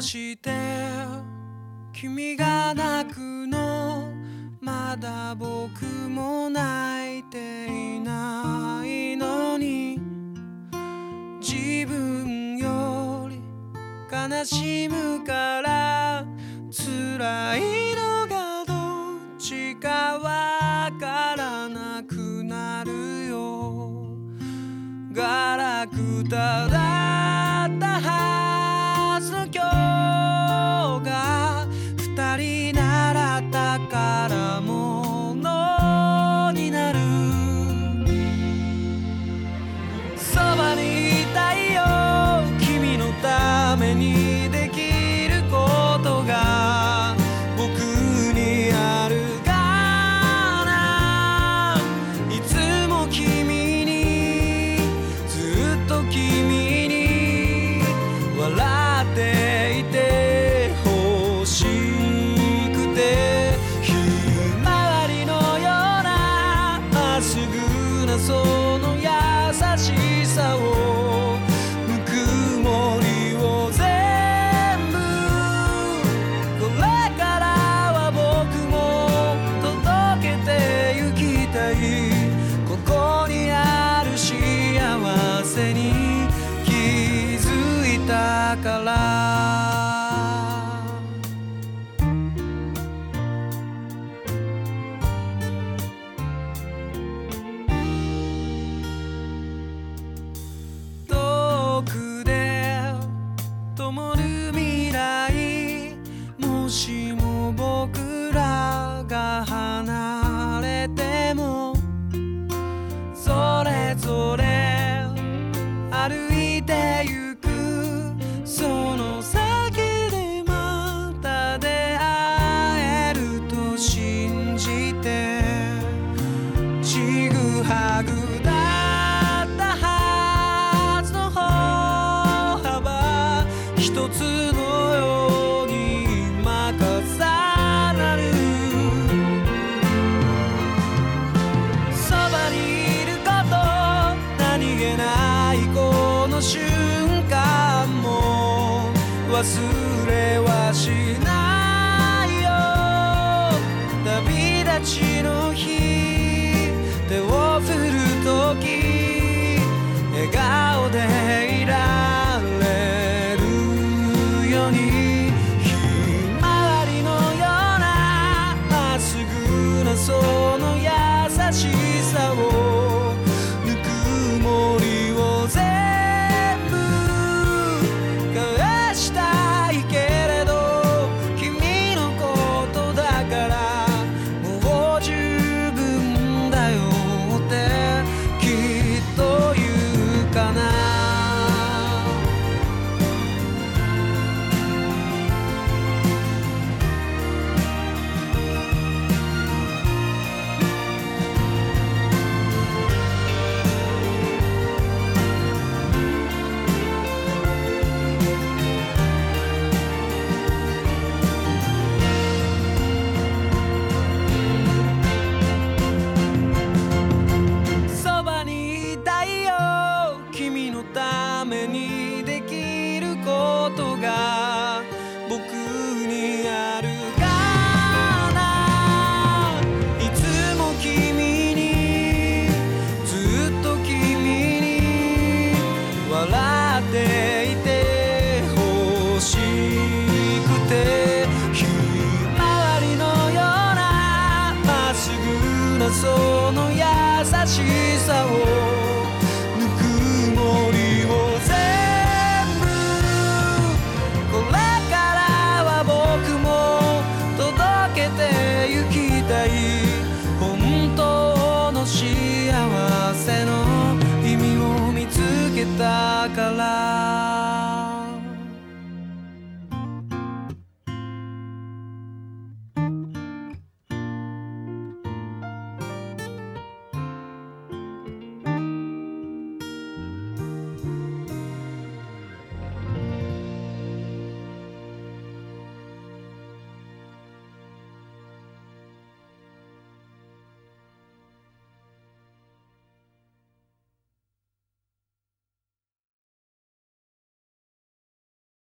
して君が泣くのまだ僕も泣いていないのに。自分より悲しむから辛いのがどっちかわからなくなるよ。ガラクタだ when you bacalhau. 一つのようにまたさなるそばにいること何気ないこの瞬間も忘れはしない that she